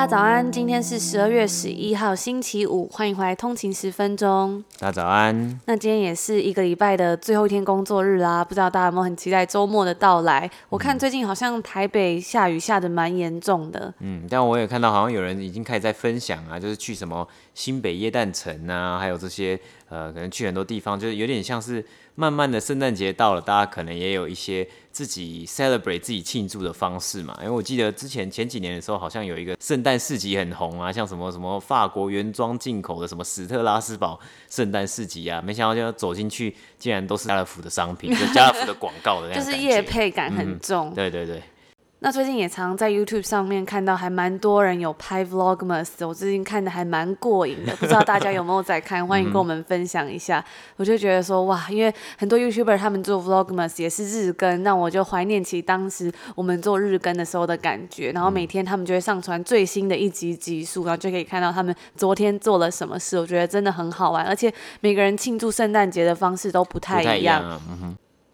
大家早安，今天是十二月十一号星期五，欢迎回来通勤十分钟。大家早安。那今天也是一个礼拜的最后一天工作日啦，不知道大家有没有很期待周末的到来？我看最近好像台北下雨下的蛮严重的。嗯，但我也看到好像有人已经开始在分享啊，就是去什么新北耶诞城啊，还有这些呃，可能去很多地方，就是有点像是。慢慢的，圣诞节到了，大家可能也有一些自己 celebrate 自己庆祝的方式嘛。因为我记得之前前几年的时候，好像有一个圣诞市集很红啊，像什么什么法国原装进口的什么史特拉斯堡圣诞市集啊，没想到就要走进去，竟然都是家乐福的商品，就家乐福的广告的那样，就是夜配感很重。嗯，对对对。那最近也常在 YouTube 上面看到，还蛮多人有拍 Vlogmas，我最近看的还蛮过瘾的，不知道大家有没有在看？欢迎跟我们分享一下。我就觉得说，哇，因为很多 YouTuber 他们做 Vlogmas 也是日更，那我就怀念起当时我们做日更的时候的感觉。然后每天他们就会上传最新的一集集数，然后就可以看到他们昨天做了什么事。我觉得真的很好玩，而且每个人庆祝圣诞节的方式都不太一样。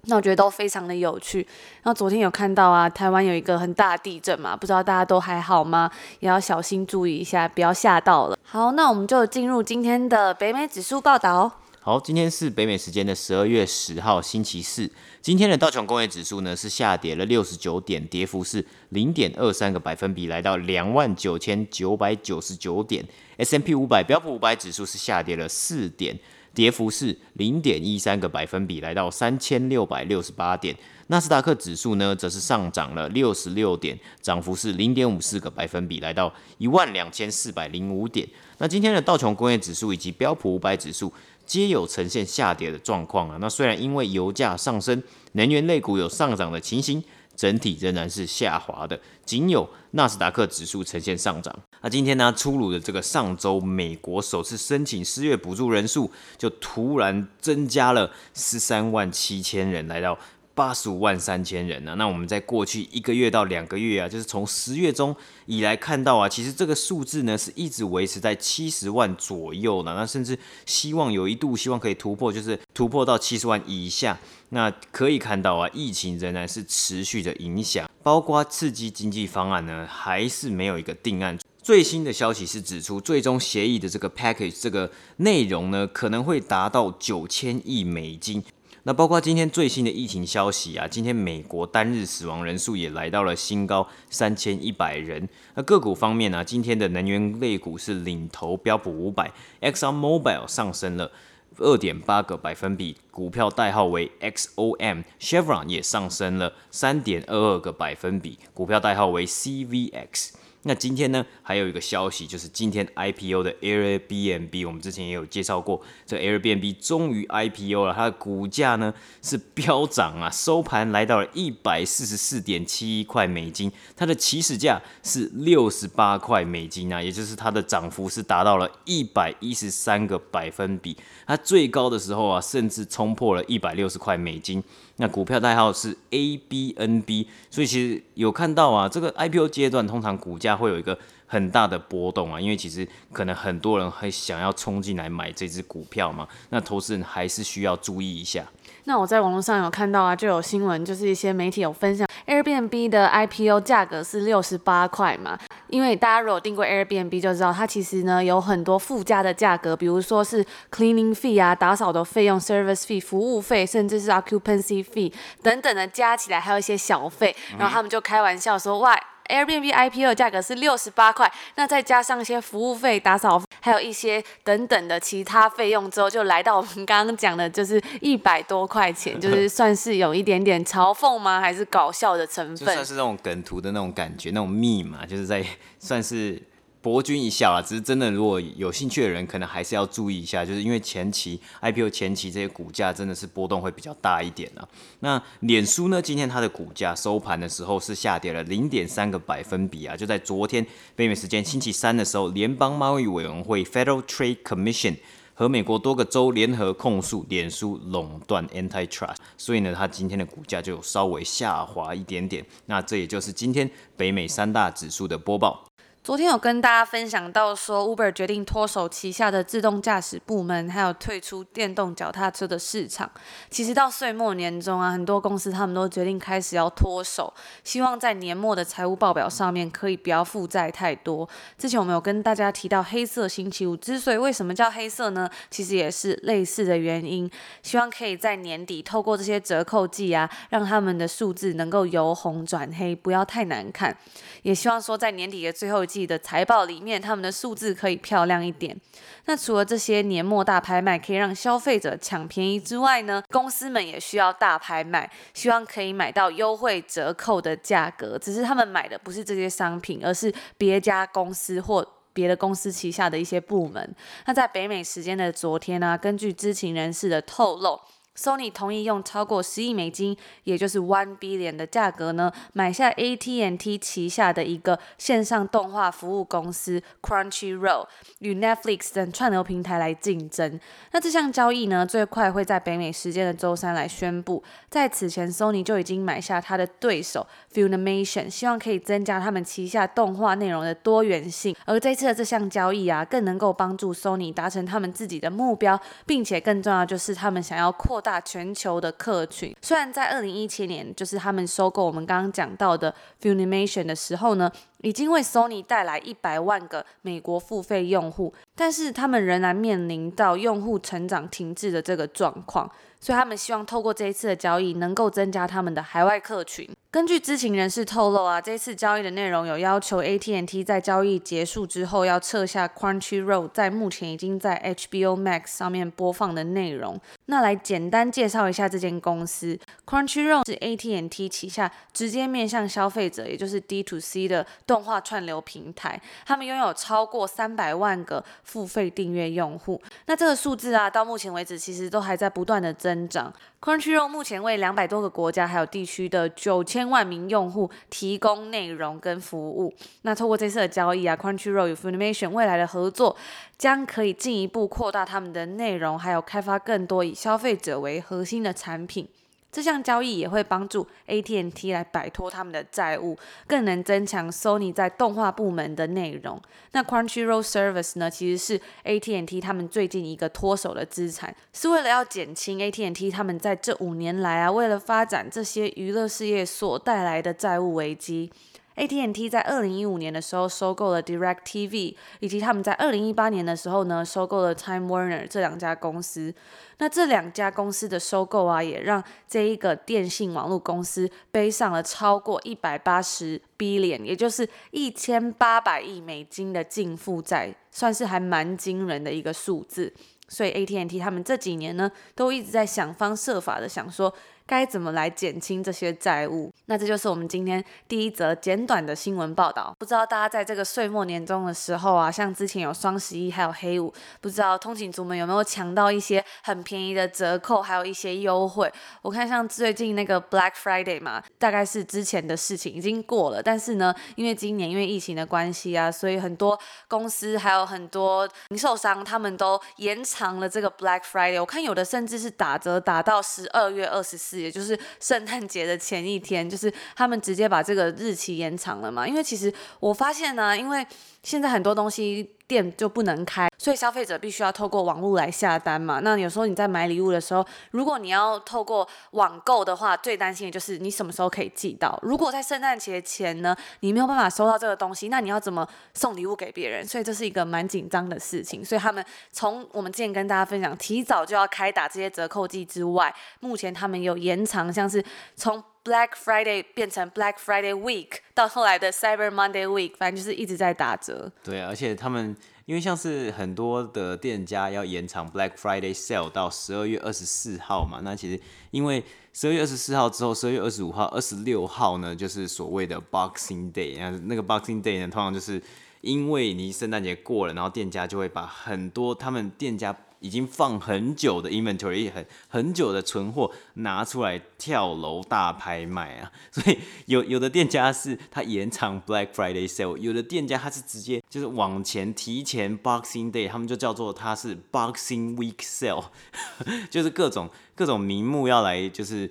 那我觉得都非常的有趣。然后昨天有看到啊，台湾有一个很大的地震嘛，不知道大家都还好吗？也要小心注意一下，不要吓到了。好，那我们就进入今天的北美指数报道。好，今天是北美时间的十二月十号星期四。今天的道琼工业指数呢是下跌了六十九点，跌幅是零点二三个百分比，来到两万九千九百九十九点。S M P 五百标普五百指数是下跌了四点。跌幅是零点一三个百分比，来到三千六百六十八点。纳斯达克指数呢，则是上涨了六十六点，涨幅是零点五四个百分比，来到一万两千四百零五点。那今天的道琼工业指数以及标普五百指数皆有呈现下跌的状况啊。那虽然因为油价上升，能源类股有上涨的情形。整体仍然是下滑的，仅有纳斯达克指数呈现上涨。那今天呢，出炉的这个上周美国首次申请失业补助人数就突然增加了十三万七千人，来到。八十五万三千人呢、那我们在过去一个月到两个月啊，就是从十月中以来看到啊，其实这个数字呢是一直维持在七十万左右的。那甚至希望有一度希望可以突破，就是突破到七十万以下。那可以看到啊，疫情仍然是持续的影响，包括刺激经济方案呢，还是没有一个定案。最新的消息是指出，最终协议的这个 package 这个内容呢，可能会达到九千亿美金。那包括今天最新的疫情消息啊，今天美国单日死亡人数也来到了新高三千一百人。那个股方面呢、今天的能源类股是领头标普五百，Exxon Mobil 上升了二点八个百分比，股票代号为 XOM，Chevron 也上升了三点二二个百分比，股票代号为 CVX。那今天呢，还有一个消息，就是今天 IPO 的 Airbnb，我们之前也有介绍过，这 Airbnb 终于 IPO 了，它的股价呢是飙涨啊，收盘来到了一百四十四点七一块美金，它的起始价是六十八块美金啊，也就是它的涨幅是达到了一百一十三个百分比，它最高的时候啊，甚至冲破了一百六十块美金。那股票代号是 ABNB，所以其实有看到啊，这个 IPO 阶段通常股价会有一个很大的波动啊，因为其实可能很多人会想要冲进来买这只股票嘛，那投资人还是需要注意一下。那我在网络上有看到啊，就有新闻，就是一些媒体有分享 Airbnb 的 IPO 价格是六十八块嘛。因为大家如果订过 Airbnb 就知道，它其实呢有很多附加的价格，比如说是 cleaning fee 啊，打扫的费用，service fee 服务费，甚至是 occupancy fee 等等的加起来，还有一些小费。然后他们就开玩笑说，哇。Airbnb IPO 的价格是六十八块，那再加上一些服务费、打扫费，还有一些等等的其他费用之后，就来到我们刚刚讲的，就是一百多块钱，就是算是有一点点嘲讽吗？还是搞笑的成分？就算是那种梗图的那种感觉，那种 meme 嘛，就是在算是。博君一笑啊，只是真的，如果有兴趣的人，可能还是要注意一下，就是因为前期 IPO 前期这些股价真的是波动会比较大一点啊。那脸书呢，今天它的股价收盘的时候是下跌了零点三个百分比啊，就在昨天北美时间星期三的时候，联邦贸易委员会 Federal Trade Commission 和美国多个州联合控诉脸书垄断 （Antitrust），所以呢，它今天的股价就稍微下滑一点点。那这也就是今天北美三大指数的播报。昨天有跟大家分享到说，Uber 决定脱手旗下的自动驾驶部门，还有退出电动脚踏车的市场。其实到岁末年终啊，很多公司他们都决定开始要脱手，希望在年末的财务报表上面可以不要负债太多。之前我们有跟大家提到黑色星期五，之所以为什么叫黑色呢？其实也是类似的原因，希望可以在年底透过这些折扣季啊，让他们的数字能够由红转黑，不要太难看。也希望说在年底的最后一季的财报里面，他们的数字可以漂亮一点。那除了这些年末大拍卖可以让消费者抢便宜之外呢，公司们也需要大拍卖，希望可以买到优惠折扣的价格。只是他们买的不是这些商品，而是别家公司或别的公司旗下的一些部门。那在北美时间的昨天呢，根据知情人士的透露。Sony 同意用超过十亿美金，也就是 one billion 的价格呢，买下 AT&T 旗下的一个线上动画服务公司 Crunchyroll，与 Netflix 等串流平台来竞争。那这项交易呢，最快会在北美时间的周三来宣布。在此前，Sony 就已经买下他的对手 Funimation，希望可以增加他们旗下动画内容的多元性。而这次的这项交易啊，更能够帮助 Sony 达成他们自己的目标，并且更重要就是他们想要扩。大全球的客群，虽然在二零一七年，就是他们收购我们刚刚讲到的 Funimation 的时候呢，已经为 Sony 带来一百万个美国付费用户，但是他们仍然面临到用户成长停滞的这个状况。所以他们希望透过这一次的交易，能够增加他们的海外客群。根据知情人士透露啊，这次交易的内容有要求 AT&T 在交易结束之后要撤下 Crunchyroll 在目前已经在 HBO Max 上面播放的内容。那来简单介绍一下这间公司，Crunchyroll 是 AT&T 旗下直接面向消费者，也就是 D to C 的动画串流平台。他们拥有超过三百万个付费订阅用户。那这个数字啊，到目前为止其实都还在不断的增长。Crunchyroll 目前为两百多个国家还有地区的九千万名用户提供内容跟服务。那透过这次的交易啊，Crunchyroll 与 Funimation 未来的合作将可以进一步扩大他们的内容，还有开发更多以消费者为核心的产品。这项交易也会帮助 AT&T 来摆脱他们的债务，更能增强 Sony 在动画部门的内容。那 Crunchyroll Service 呢，其实是 AT&T 他们最近一个脱手的资产，是为了要减轻 AT&T 他们在这五年来啊，为了发展这些娱乐事业所带来的债务危机。AT&T 在二零一五年的时候收购了 DirecTV，以及他们在二零一八年的时候呢，收购了 Time Warner 这两家公司。那这两家公司的收购啊，也让这一个电信网络公司背上了超过一百八十 B 点也就是一千八百亿美金的净负债，算是还蛮惊人的一个数字。所以 AT&T 他们这几年呢，都一直在想方设法的想说。该怎么来减轻这些债务？那这就是我们今天第一则简短的新闻报道。不知道大家在这个岁末年终的时候啊，像之前有双十一还有黑五，不知道通勤族们有没有抢到一些很便宜的折扣，还有一些优惠？我看像最近那个 Black Friday 嘛，大概是之前的事情已经过了，但是呢，因为今年因为疫情的关系啊，所以很多公司还有很多零售商他们都延长了这个 Black Friday。我看有的甚至是打折打到十二月二十四。也就是圣诞节的前一天，就是他们直接把这个日期延长了嘛。因为其实我发现呢、因为现在很多东西店就不能开，所以消费者必须要透过网络来下单嘛。那有时候你在买礼物的时候，如果你要透过网购的话，最担心的就是你什么时候可以寄到。如果在圣诞节前呢，你没有办法收到这个东西，那你要怎么送礼物给别人？所以这是一个蛮紧张的事情。所以他们从我们之前跟大家分享，提早就要开打这些折扣季之外，目前他们有延长，像是从 Black Friday 变成 Black Friday Week，到后来的 Cyber Monday Week，反正就是一直在打折。对啊，而且他们因为像是很多的店家要延长 Black Friday Sale 到十二月二十四号嘛，那其实因为十二月二十四号之后，十二月二十五号、二十六号呢，就是所谓的 Boxing Day，那那个 Boxing Day 呢，通常就是因为你圣诞节过了，然后店家就会把很多他们店家。已经放很久的 inventory，很很久的存货拿出来跳楼大拍卖啊！所以有有的店家是他延长 Black Friday sale，有的店家他是直接就是往前提前 Boxing Day，他们就叫做他是 Boxing Week sale，就是各种各种名目要来就是。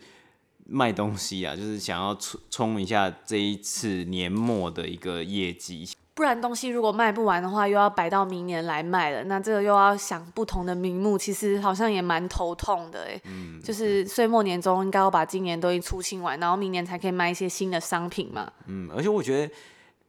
卖东西啊，就是想要冲冲一下这一次年末的一个业绩，不然东西如果卖不完的话，又要摆到明年来卖了，那这个又要想不同的名目，其实好像也蛮头痛的哎。嗯，就是岁末年终应该要把今年东西出清完，然后明年才可以卖一些新的商品嘛。嗯，而且我觉得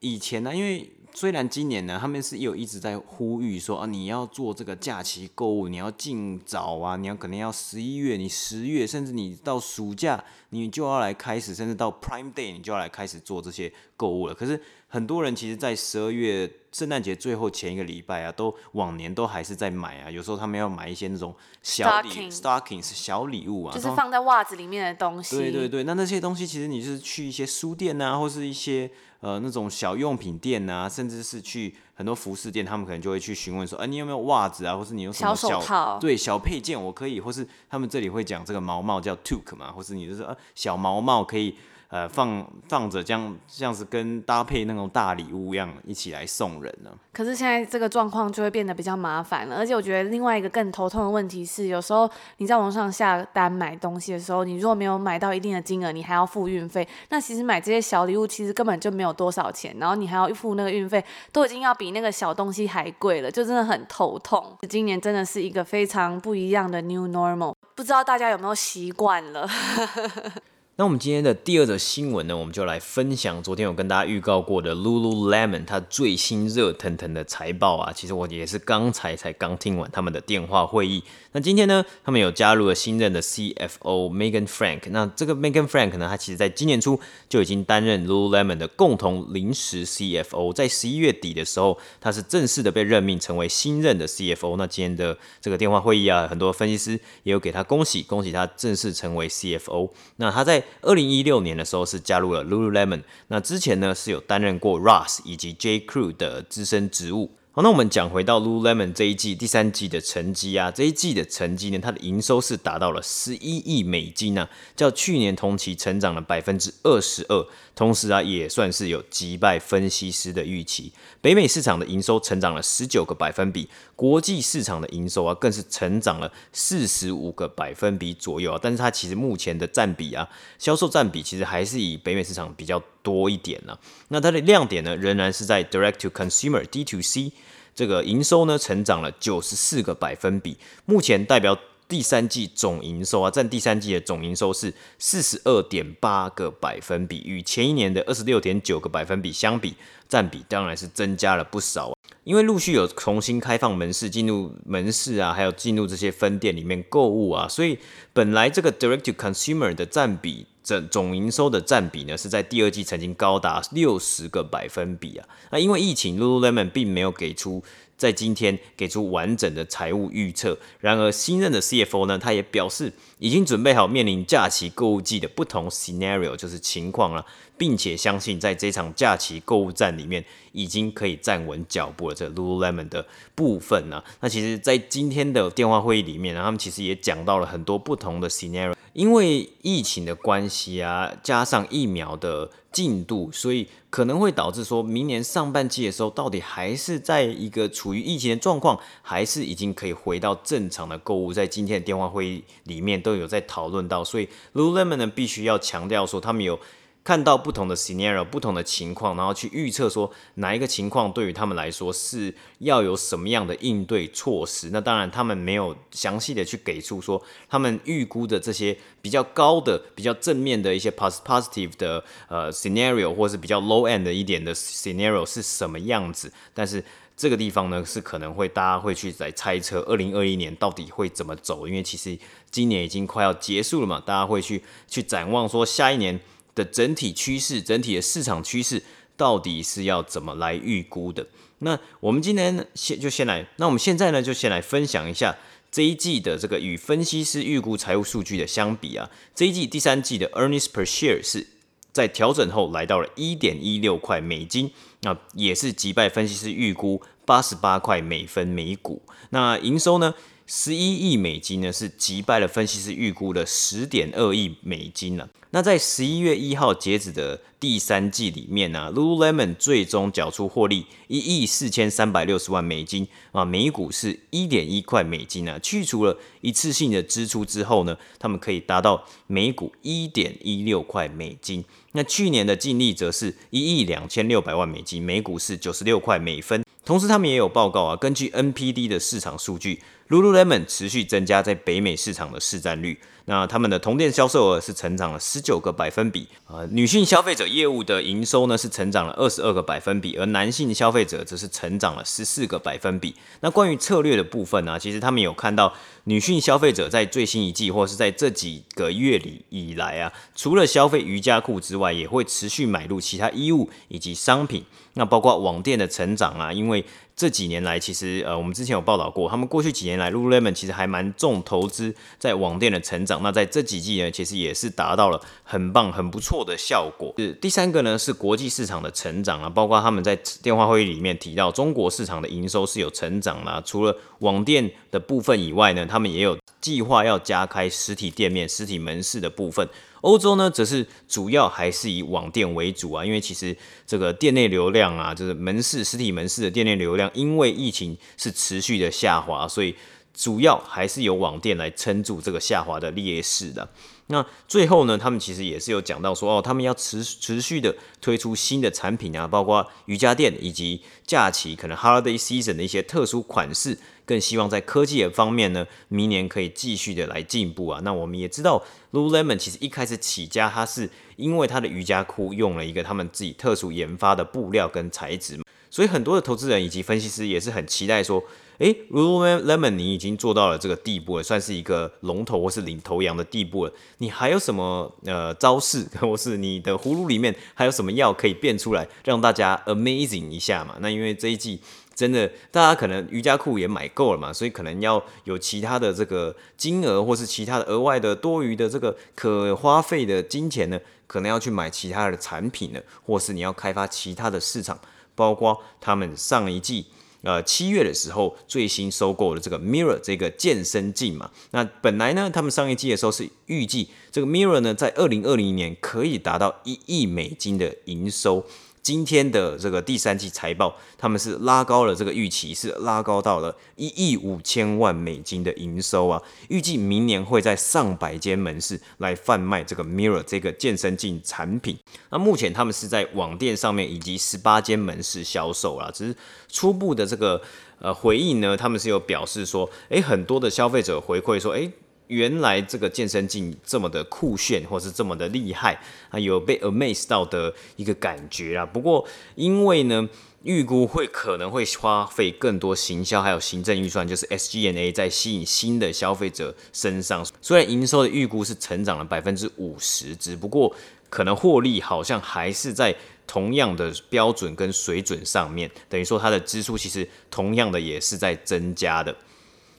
以前呢，因为。虽然今年呢，他们是有一直在呼吁说啊，你要做这个假期购物，你要尽早啊，你要可能要十一月，你十月，甚至你到暑假，你就要来开始，甚至到 Prime Day，你就要来开始做这些购物了。可是很多人其实，在十二月圣诞节最后前一个礼拜啊，都往年都还是在买啊。有时候他们要买一些那种小礼 stockings 小礼物啊，就是放在袜子里面的东西。对对对，那那些东西其实你就是去一些书店啊，或是一些。呃，那种小用品店啊，甚至是去很多服饰店，他们可能就会去询问说，哎、啊，你有没有袜子啊，或是你有什么小，小手套？对，小配件我可以，或是他们这里会讲这个毛毛叫 toque 嘛，或是你就是呃小毛毛可以。呃，放放着这样，这样子跟搭配那种大礼物一样，一起来送人呢。可是现在这个状况就会变得比较麻烦了，而且我觉得另外一个更头痛的问题是，有时候你在网上下单买东西的时候，你如果没有买到一定的金额，你还要付运费。那其实买这些小礼物其实根本就没有多少钱，然后你还要付那个运费，都已经要比那个小东西还贵了，就真的很头痛。今年真的是一个非常不一样的 new normal，不知道大家有没有习惯了？那我们今天的第二则新闻呢，我们就来分享昨天有跟大家预告过的 Lululemon 它最新热腾腾的财报啊。其实我也是刚才才刚听完他们的电话会议。那今天呢，他们有加入了新任的 CFO Megan Frank。那这个 Megan Frank 呢，他其实在今年初就已经担任 Lululemon 的共同临时 CFO。在十一月底的时候，他是正式的被任命成为新任的 CFO。那今天的这个电话会议啊，很多分析师也有给他恭喜，恭喜他正式成为 CFO。那他在二零一六年的时候是加入了 Lululemon，那之前呢是有担任过 Ross 以及 J Crew 的资深职务。好，那我们讲回到 Lululemon 这一季第三季的成绩啊，这一季的成绩呢，它的营收是达到了十一亿美金啊，较去年同期成长了百分之二十二，同时啊也算是有击败分析师的预期。北美市场的营收成长了十九个百分比，国际市场的营收啊更是成长了四十五个百分比左右啊，但是它其实目前的占比啊，销售占比其实还是以北美市场比较多一点呢、那它的亮点呢，仍然是在 Direct to Consumer D2C。这个营收呢，成长了九十四个百分比，目前代表第三季总营收啊，占第三季的总营收是四十二点八个百分比，与前一年的二十六点九个百分比相比，占比当然是增加了不少啊。因为陆续有重新开放门市，进入门市啊，还有进入这些分店里面购物啊，所以本来这个 Direct to Consumer 的占比。整总营收的占比呢，是在第二季曾经高达六十个百分比啊。那因为疫情，Lululemon 并没有给出在今天给出完整的财务预测。然而新任的 CFO 呢，他也表示已经准备好面临假期购物季的不同 scenario，就是情况了，并且相信在这场假期购物战里面已经可以站稳脚步了。这 Lululemon 的部分呢，那其实在今天的电话会议里面呢，他们其实也讲到了很多不同的 scenario。因为疫情的关系啊，加上疫苗的进度，所以可能会导致说明年上半季的时候，到底还是在一个处于疫情的状况，还是已经可以回到正常的购物？在今天的电话会议里面都有在讨论到，所以 Lululemon 呢必须要强调说，他们有。看到不同的 scenario，不同的情况，然后去预测说哪一个情况对于他们来说是要有什么样的应对措施。那当然，他们没有详细的去给出说他们预估的这些比较高的、比较正面的一些 positive 的呃 scenario，或是比较 low end 的一点的 scenario 是什么样子。但是这个地方呢，是可能会大家会去来猜测二零二一年到底会怎么走，因为其实今年已经快要结束了嘛，大家会去去展望说下一年。的整体趋势，整体的市场趋势到底是要怎么来预估的？那我们今天先就先来，那我们现在呢就先来分享一下这一季的这个与分析师预估财务数据的相比啊，这一季第三季的 earnings per share 是在调整后来到了一点一六块美金，那也是击败分析师预估八十八块美分每股。那营收呢？十一亿美金呢，是击败了分析师预估的十点二亿美金了。那在十一月一号截止的第三季里面呢，Lululemon 最终缴出获利一亿四千三百六十万美金啊，每股是一点一块美金啊。去除了一次性的支出之后呢，他们可以达到每股一点一六块美金。那去年的净利则是一亿两千六百万美金，每股是九十六块美分。同时，他们也有报告啊，根据 NPD 的市场数据，Lululemon 持续增加在北美市场的市占率。那他们的同店销售额是成长了十九个百分比啊，女性消费者业务的营收呢是成长了二十二个百分比，而男性消费者则是成长了十四个百分比。那关于策略的部分呢、其实他们有看到女性消费者在最新一季或是在这几个月里以来啊，除了消费瑜伽裤之外，也会持续买入其他衣物以及商品。那包括网店的成长啊，因为这几年来，其实呃，我们之前有报道过，他们过去几年来，Lululemon 其实还蛮重投资在网店的成长。那在这几季呢，其实也是达到了很棒、很不错的效果。是第三个呢，是国际市场的成长啊，包括他们在电话会议里面提到，中国市场的营收是有成长啦。除了网店的部分以外呢，他们也有计划要加开实体店面、实体门市的部分。欧洲呢，则是主要还是以网店为主啊，因为其实这个店内流量啊，就是门市实体门市的店内流量，因为疫情是持续的下滑，所以主要还是由网店来撑住这个下滑的劣势的。那最后呢，他们其实也是有讲到说，哦，他们要持持续的推出新的产品啊，包括瑜伽垫以及假期可能 holiday season 的一些特殊款式。更希望在科技的方面呢，明年可以继续的来进步啊。那我们也知道，Lululemon 其实一开始起家，它是因为它的瑜伽裤用了一个他们自己特殊研发的布料跟材质，所以很多的投资人以及分析师也是很期待说，诶，Lululemon 你已经做到了这个地步了，算是一个龙头或是领头羊的地步了，你还有什么呃招式，或是你的葫芦里面还有什么药可以变出来，让大家 amazing 一下嘛？那因为这一季。真的，大家可能瑜伽裤也买够了嘛，所以可能要有其他的这个金额，或是其他的额外的多余的这个可花费的金钱呢，可能要去买其他的产品呢，或是你要开发其他的市场，包括他们上一季呃七月的时候最新收购的这个 Mirror 这个健身镜嘛，那本来呢，他们上一季的时候是预计这个 Mirror 呢在二零二零年可以达到一亿美金的营收。今天的这个第三季财报，他们是拉高了这个预期，是拉高到了一亿五千万美金的营收啊！预计明年会在上百间门市来贩卖这个 Mirror 这个健身镜产品。那目前他们是在网店上面以及十八间门市销售啦，只是初步的这个呃回应呢，他们是有表示说，诶，很多的消费者回馈说，诶。原来这个健身镜这么的酷炫，或是这么的厉害啊，有被 amaze 到的一个感觉啊。不过因为呢，预估会可能会花费更多行销还有行政预算，就是 SGNA 在吸引新的消费者身上。虽然营收的预估是成长了百分之五十，只不过可能获利好像还是在同样的标准跟水准上面，等于说它的支出其实同样的也是在增加的。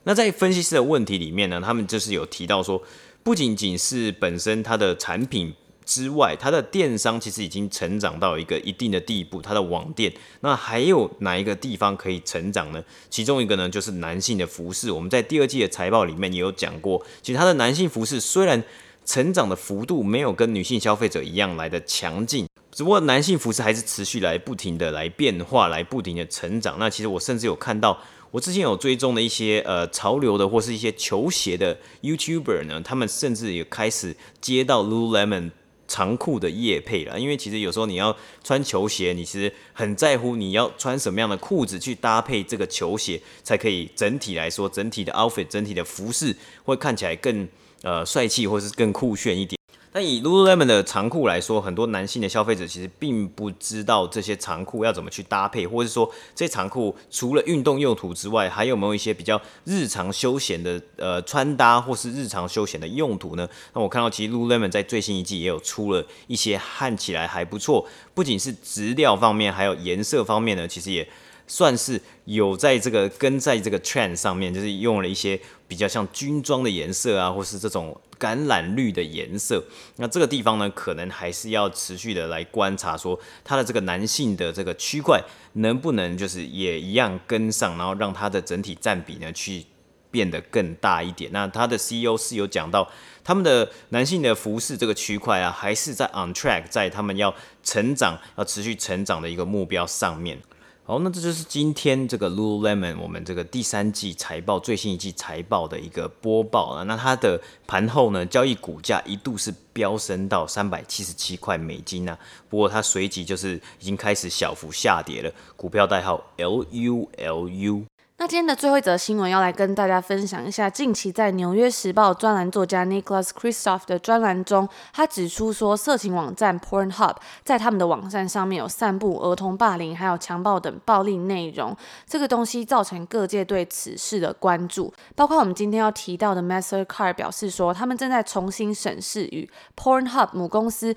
那在分析师的问题里面呢，他们就是有提到说，不仅仅是本身它的产品之外，它的电商其实已经成长到一个一定的地步，它的网店，那还有哪一个地方可以成长呢？其中一个呢，就是男性的服饰。我们在第二季的财报里面也有讲过，其实它的男性服饰虽然成长的幅度没有跟女性消费者一样来的强劲，只不过男性服饰还是持续来不停的来变化，来不停的成长。那其实我甚至有看到。我之前有追踪的一些呃潮流的或是一些球鞋的 YouTuber 呢，他们甚至也开始接到 Lululemon 长裤的业配了。因为其实有时候你要穿球鞋，你其实很在乎你要穿什么样的裤子去搭配这个球鞋，才可以整体来说，整体的 outfit，整体的服饰会看起来更呃帅气或是更酷炫一点。那以 Lululemon 的长裤来说，很多男性的消费者其实并不知道这些长裤要怎么去搭配，或者是说这些长裤除了运动用途之外，还有没有一些比较日常休闲的呃穿搭，或是日常休闲的用途呢？那我看到其实 Lululemon 在最新一季也有出了一些看起来还不错，不仅是质料方面，还有颜色方面呢，其实也算是有在这个跟在这个 trend 上面，就是用了一些比较像军装的颜色啊，或是这种橄榄绿的颜色。那这个地方呢，可能还是要持续的来观察，说它的这个男性的这个区块能不能就是也一样跟上，然后让它的整体占比呢去变得更大一点。那他的 CEO 是有讲到，他们的男性的服饰这个区块啊，还是在 on track，在他们要成长、要持续成长的一个目标上面。好，那这就是今天这个 Lululemon 我们这个第三季财报最新一季财报的一个播报啊。那它的盘后呢，交易股价一度是飙升到三百七十七块美金啊，不过它随即就是已经开始小幅下跌了，股票代号 LULU。今天的最后一则新闻要来跟大家分享一下，近期在《纽约时报》专栏作家 Nicholas Kristof 的专栏中，他指出说，色情网站 Pornhub 在他们的网站上面有散布儿童霸凌还有强暴等暴力内容，这个东西造成各界对此事的关注，包括我们今天要提到的 Mastercard 表示说，他们正在重新审视与 Pornhub 母公司。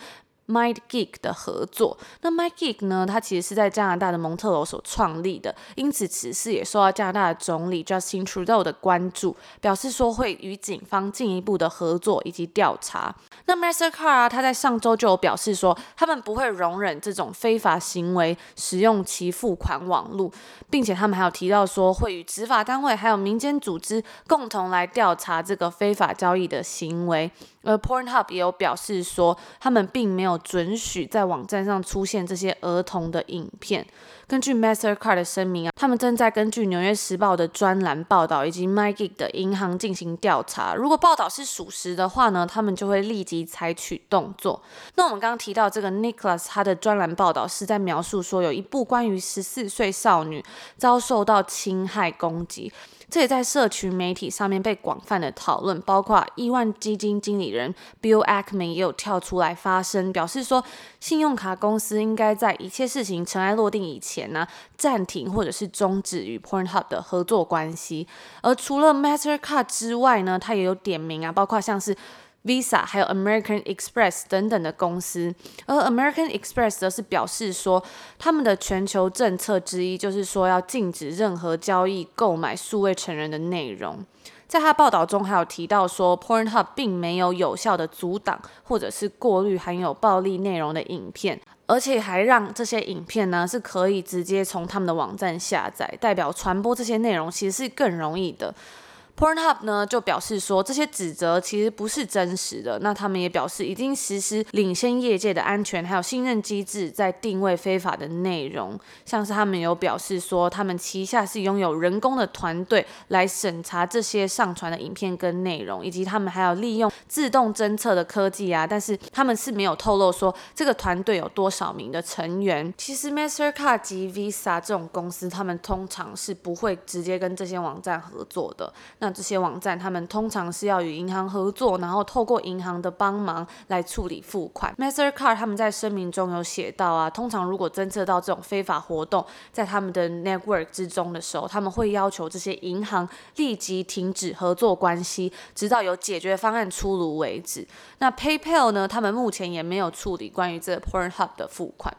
MindGeek 的合作，那 MindGeek 呢？它其实是在加拿大的蒙特娄所创立的，因此此事也受到加拿大的总理 Justin Trudeau 的关注，表示说会与警方进一步的合作以及调查。那 Mastercard 啊，他在上周就有表示说，他们不会容忍这种非法行为使用其付款网络，并且他们还有提到说，会与执法单位还有民间组织共同来调查这个非法交易的行为。而 Pornhub 也有表示说，他们并没有准许在网站上出现这些儿童的影片。根据 Mastercard 的声明啊，他们正在根据《纽约时报》的专栏报道以及 MindGeek 的银行进行调查。如果报道是属实的话呢，他们就会立即采取动作。那我们刚刚提到这个 Nicholas，他的专栏报道是在描述说，有一部关于十四岁少女遭受到侵害攻击。这也在社群媒体上面被广泛的讨论，包括亿万基金经理人 Bill Ackman 也有跳出来发声，表示说，信用卡公司应该在一切事情尘埃落定以前呢、暂停或者是终止与 Pornhub 的合作关系。而除了 Mastercard 之外呢，他也有点名啊，包括像是。Visa 还有 American Express 等等的公司，而 American Express 则是表示说，他们的全球政策之一就是说要禁止任何交易、购买数位成人的内容。在他报道中还有提到说，Pornhub 并没有有效的阻挡或者是过滤含有暴力内容的影片，而且还让这些影片呢是可以直接从他们的网站下载，代表传播这些内容其实是更容易的。Pornhub 呢就表示说，这些指责其实不是真实的。那他们也表示已经实施领先业界的安全还有信任机制，在定位非法的内容。像是他们有表示说，他们旗下是拥有人工的团队来审查这些上传的影片跟内容，以及他们还有利用自动侦测的科技啊。但是他们是没有透露说这个团队有多少名的成员。其实 Mastercard 及 Visa 这种公司，他们通常是不会直接跟这些网站合作的。那这些网站，他们通常是要与银行合作，然后透过银行的帮忙来处理付款。Mastercard 他们在声明中有写到啊，通常如果侦测到这种非法活动在他们的 network 之中的时候，他们会要求这些银行立即停止合作关系，直到有解决方案出炉为止。那 PayPal 呢，他们目前也没有处理关于这 Pornhub 的付款。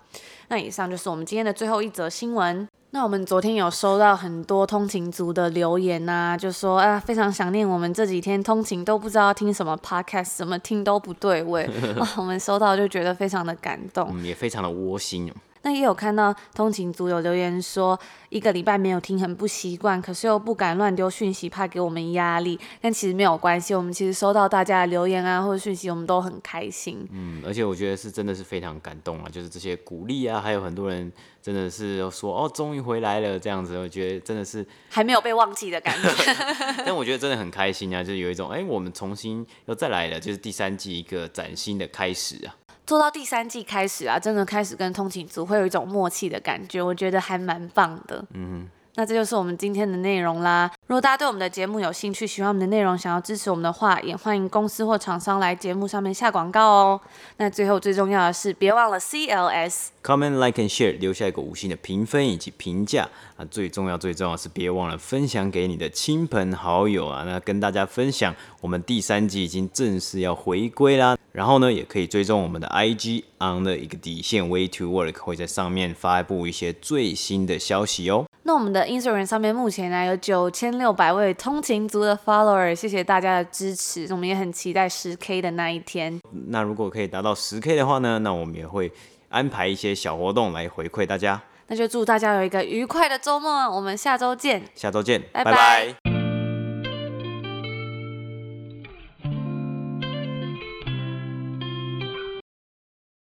那以上就是我们今天的最后一则新闻。那我们昨天有收到很多通勤族的留言呐、啊，就说啊，非常想念我们这几天通勤都不知道听什么 podcast，怎么听都不对味。哇，我们收到就觉得非常的感动，嗯，也非常的窝心。那也有看到通勤族有留言说，一个礼拜没有听很不习惯，可是又不敢乱丢讯息，怕给我们压力。但其实没有关系，我们其实收到大家的留言啊或者讯息，我们都很开心。嗯，而且我觉得是真的是非常感动啊，就是这些鼓励啊，还有很多人真的是说哦，终于回来了这样子，我觉得真的是还没有被忘记的感觉。但我觉得真的很开心啊，就是有一种哎、欸，我们重新又再来了，就是第三季一个崭新的开始啊。做到第三季开始啊，真的开始跟通勤族会有一种默契的感觉，我觉得还蛮棒的。嗯，那这就是我们今天的内容啦。如果大家对我们的节目有兴趣，喜欢我们的内容，想要支持我们的话，也欢迎公司或厂商来节目上面下广告哦。那最后最重要的是，别忘了 CLS，comment like and share，留下一个五星的评分以及评价。啊最重要、最重要是别忘了分享给你的亲朋好友啊！那跟大家分享，我们第三季已经正式要回归啦。然后呢，也可以追踪我们的 IG on 的一个底线 Way to Work，会在上面发布一些最新的消息哦。那我们的 Instagram 上面目前呢有九千六百位通勤族的 follower，谢谢大家的支持，我们也很期待十 K 的那一天。那如果可以达到十 K 的话呢，那我们也会安排一些小活动来回馈大家。那就祝大家有一个愉快的周末，我们下周见。下周见，拜拜。拜拜。